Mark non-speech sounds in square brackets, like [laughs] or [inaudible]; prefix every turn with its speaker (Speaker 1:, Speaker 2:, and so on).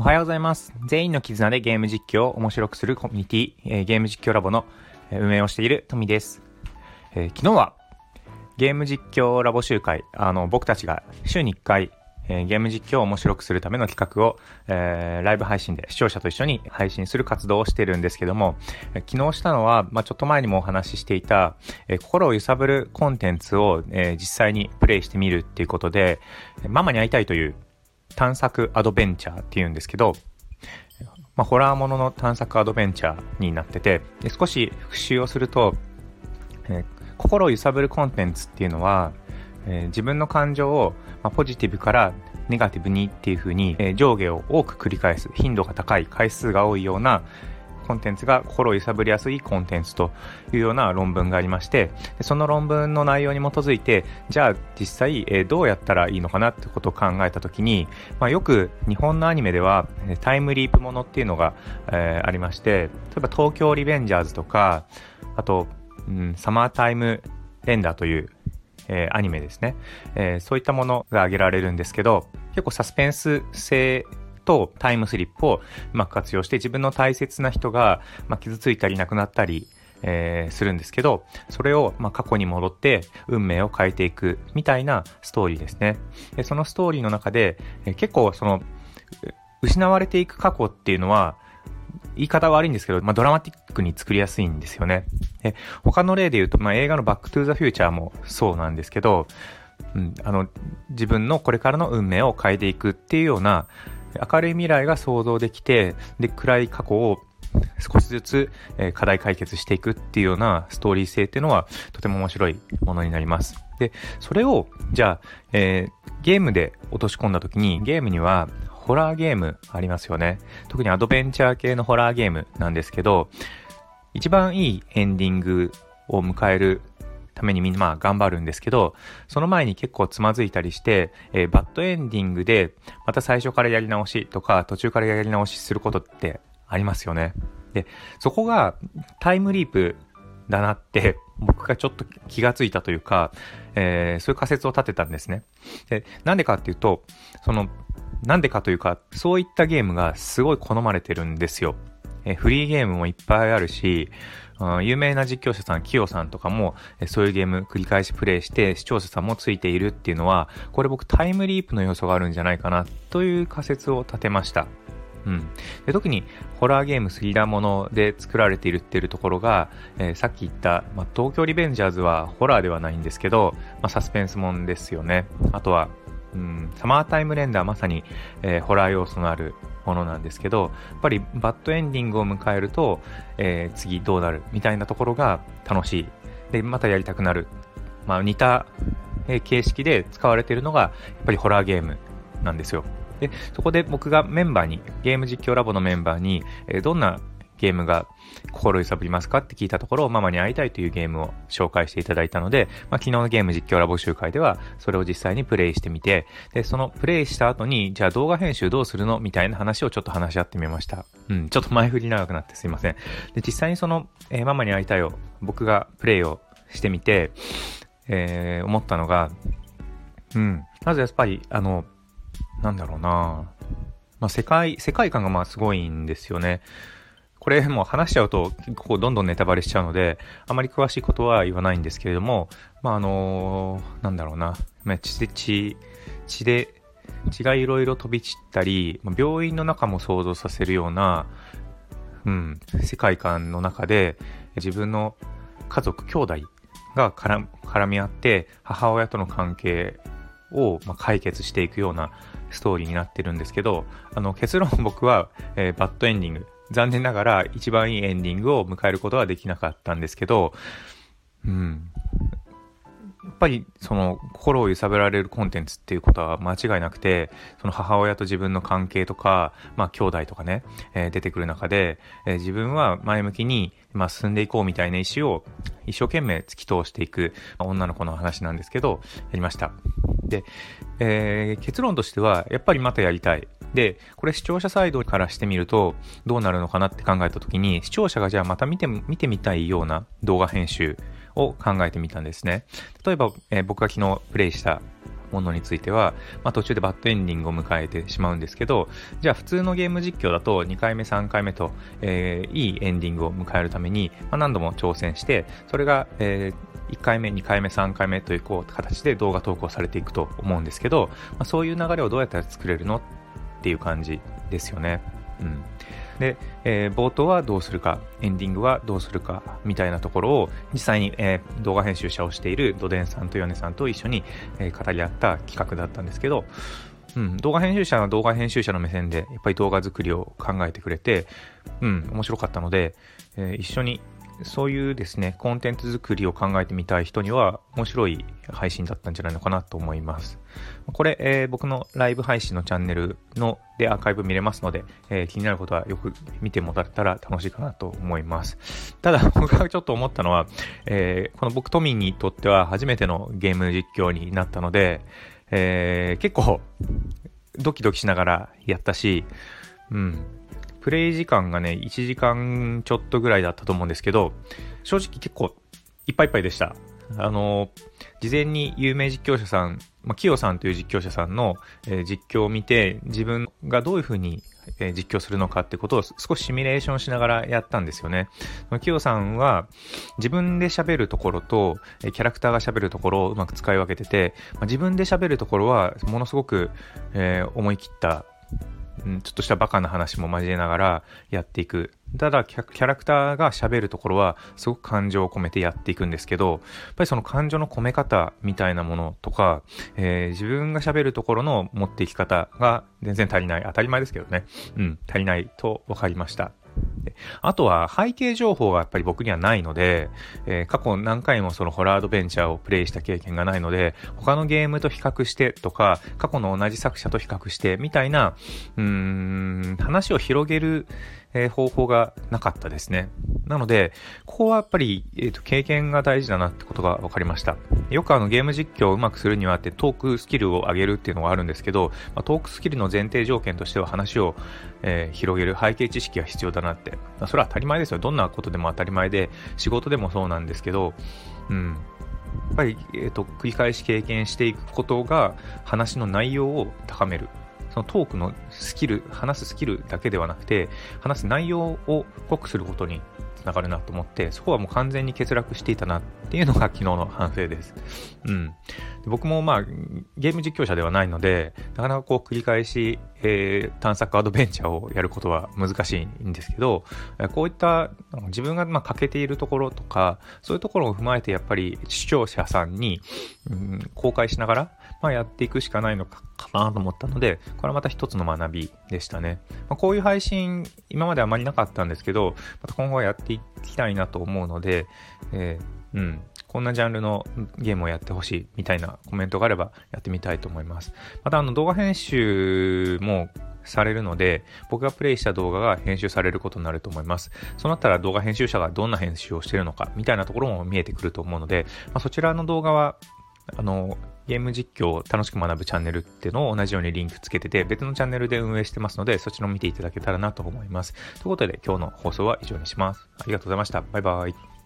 Speaker 1: おはようございます。全員の絆でゲーム実況を面白くするコミュニティ、えーゲーム実況ラボの運営をしているトミです。えー昨日はゲーム実況ラボ集会、あの、僕たちが週に1回、えーゲーム実況を面白くするための企画を、えーライブ配信で視聴者と一緒に配信する活動をしているんですけども、え昨日したのは、まあ、ちょっと前にもお話ししていた、え心を揺さぶるコンテンツを、え実際にプレイしてみるっていうことで、ママに会いたいという探索アドベンチャーっていうんですけど、まあ、ホラーものの探索アドベンチャーになってて、で少し復習をすると、えー心を揺さぶるコンテンツっていうのは、えー自分の感情を、まあ、ポジティブからネガティブにっていう風に、えー上下を多く繰り返す、頻度が高い、回数が多いようなコンテンツが心を揺さぶりやすいコンテンツというような論文がありまして、その論文の内容に基づいて、じゃあ実際、えどうやったらいいのかなってことを考えたときに、まあ、よく日本のアニメではタイムリープものっていうのが、えーありまして、例えば東京リベンジャーズとか、あと、うん、サマータイムレンダーという、えアニメですね、えーそういったものが挙げられるんですけど、結構サスペンス性とタイムスリップをうまく活用して自分の大切な人が、まあ、傷ついたり亡くなったり、えーするんですけど、それを、まあ、過去に戻って運命を変えていくみたいなストーリーですね。でそのストーリーの中で、えー結構その、失われていく過去っていうのは、言い方は悪いんですけど、まあ、ドラマティックに作りやすいんですよね。他の例で言うと、まあ、映画のバックトゥーザフューチャーもそうなんですけど、うん、あの、自分のこれからの運命を変えていくっていうような、明るい未来が想像できて、で、暗い過去を少しずつ、課題解決していくっていうようなストーリー性っていうのはとても面白いものになります。で、それを、じゃあ、えーゲームで落とし込んだ時に、ゲームにはホラーゲームありますよね。特にアドベンチャー系のホラーゲームなんですけど、一番いいエンディングを迎えるためにみんなまあ頑張るんですけど、その前に結構つまずいたりして、えーバッドエンディングでまた最初からやり直しとか途中からやり直しすることってありますよね。で、そこがタイムリープだなって [laughs] 僕がちょっと気がついたというか、えーそういう仮説を立てたんですね。で、なんでかっていうと、その、なんでかというか、そういったゲームがすごい好まれてるんですよ。えフリーゲームもいっぱいあるし、有名な実況者さん、キヨさんとかも、そういうゲーム繰り返しプレイして、視聴者さんもついているっていうのは、これ僕タイムリープの要素があるんじゃないかな、という仮説を立てました。うん。で特に、ホラーゲーム、スリラーもので作られているっていうところが、えーさっき言った、まあ、東京リベンジャーズはホラーではないんですけど、まあ、サスペンスもんですよね。あとは、うん、サマータイムレンダーまさに、えーホラー要素のあるものなんですけど、やっぱりバッドエンディングを迎えると、えー次どうなるみたいなところが楽しい。で、またやりたくなる。まあ似た、形式で使われているのが、やっぱりホラーゲームなんですよ。で、そこで僕がメンバーに、ゲーム実況ラボのメンバーに、えーどんなゲームが心揺さぶりますかって聞いたところ、ママに会いたいというゲームを紹介していただいたので、まあ、昨日のゲーム実況ラボ集会では、それを実際にプレイしてみて、で、そのプレイした後に、じゃあ動画編集どうするのみたいな話をちょっと話し合ってみました。うん、ちょっと前振り長くなってすいません。で、実際にその、えーママに会いたいを、僕がプレイをしてみて、えー思ったのが、うん、まずやっぱり、あの、なんだろうなまあ、世界、世界観がまあすごいんですよね。これもう話しちゃうと結構どんどんネタバレしちゃうので、あまり詳しいことは言わないんですけれども、まああのなんだろうな、血で、血、血で、血がいろいろ飛び散ったり、病院の中も想像させるような、うん、世界観の中で自分の家族、兄弟が絡み合って母親との関係をま解決していくようなストーリーになってるんですけど、あの結論僕は、えーバッドエンディング。残念ながら一番いいエンディングを迎えることはできなかったんですけど、うん。やっぱりその心を揺さぶられるコンテンツっていうことは間違いなくて、その母親と自分の関係とか、まあ兄弟とかね、えー出てくる中で、えー自分は前向きに、まあ、進んでいこうみたいな意思を一生懸命突き通していく、ま女の子の話なんですけど、やりました。で、えー結論としては、やっぱりまたやりたい。で、これ視聴者サイドからしてみると、どうなるのかなって考えたときに、視聴者がじゃあまた見て、見てみたいような動画編集を考えてみたんですね。例えば、えー僕が昨日プレイしたものについては、まあ、途中でバッドエンディングを迎えてしまうんですけど、じゃあ普通のゲーム実況だと2回目、3回目と、えー、いいエンディングを迎えるために、まあ、何度も挑戦して、それが、えー、1回目、2回目、3回目というこう形で動画投稿されていくと思うんですけど、まあ、そういう流れをどうやったら作れるの？っていう感じですよね。うん。で、えー、冒頭はどうするか、エンディングはどうするか、みたいなところを、実際に、えー、動画編集者をしているドデンさんとヨネさんと一緒に、えー、語り合った企画だったんですけど、うん、動画編集者は動画編集者の目線で、やっぱり動画作りを考えてくれて、うん、面白かったので、えー、一緒にそういうですね、コンテンツ作りを考えてみたい人には面白い配信だったんじゃないのかなと思います。これ、えー、僕のライブ配信のチャンネルのでアーカイブ見れますので、えー、気になることはよく見てもらったら楽しいかなと思います。ただ、[laughs] 僕がちょっと思ったのは、えー、この僕トミーにとっては初めてのゲーム実況になったので、え結構ドキドキしながらやったし、うん、プレイ時間がね、1時間ちょっとぐらいだったと思うんですけど、正直結構いっぱいいっぱいでした。あの、事前に有名実況者さん、まあ、キヨさんという実況者さんの、えー、実況を見て、自分がどういう風に、えー、実況するのかってことを少しシミュレーションしながらやったんですよね。キヨさんは自分で喋るところと、えー、キャラクターが喋るところをうまく使い分けてて、まあ、自分で喋るところはものすごく、え、思い切ったうん、ちょっとしたバカな話も交えながらやっていく。ただ、キャラクターが喋るところは、すごく感情を込めてやっていくんですけど、やっぱりその感情の込め方みたいなものとか、えー、自分が喋るところの持っていき方が全然足りない。当たり前ですけどね。うん、足りないと分かりました。あとは背景情報がやっぱり僕にはないので、えー、過去何回もそのホラーアドベンチャーをプレイした経験がないので、他のゲームと比較してとか、過去の同じ作者と比較してみたいな、うーん、話を広げるえ、方法がなかったですね。なので、ここはやっぱり、えーと、経験が大事だなってことが分かりました。よくあのゲーム実況をうまくするにはってトークスキルを上げるっていうのがあるんですけど、まあ、トークスキルの前提条件としては話を、えー、広げる背景知識が必要だなって。まあ、それは当たり前ですよ。どんなことでも当たり前で、仕事でもそうなんですけど、うん。やっぱり、えーと繰り返し経験していくことが話の内容を高めるそのトークのスキル、話すスキルだけではなくて、話す内容を濃くすることにつながるなと思って、そこはもう完全に欠落していたなっていうのが昨日の反省です。うん。僕もまあ、ゲーム実況者ではないので、なかなかこう繰り返し、えー、探索アドベンチャーをやることは難しいんですけど、こういった自分がま欠けているところとか、そういうところを踏まえてやっぱり視聴者さんに、うん、公開しながら、まあ、やっていくしかないのかなと思ったので、これはまた一つの学びでしたね。まあ、こういう配信、今まであまりなかったんですけど、また今後はやっていきたいなと思うので、えー、うん、こんなジャンルのゲームをやってほしいみたいなコメントがあればやってみたいと思います。またあの動画編集もされるので、僕がプレイした動画が編集されることになると思います。そうなったら動画編集者がどんな編集をしているのかみたいなところも見えてくると思うので、まあ、そちらの動画はあの、ゲーム実況を楽しく学ぶチャンネルっていうのを同じようにリンクつけてて、別のチャンネルで運営してますので、そちらも見ていただけたらなと思います。ということで、今日の放送は以上にします。ありがとうございました。バイバイ。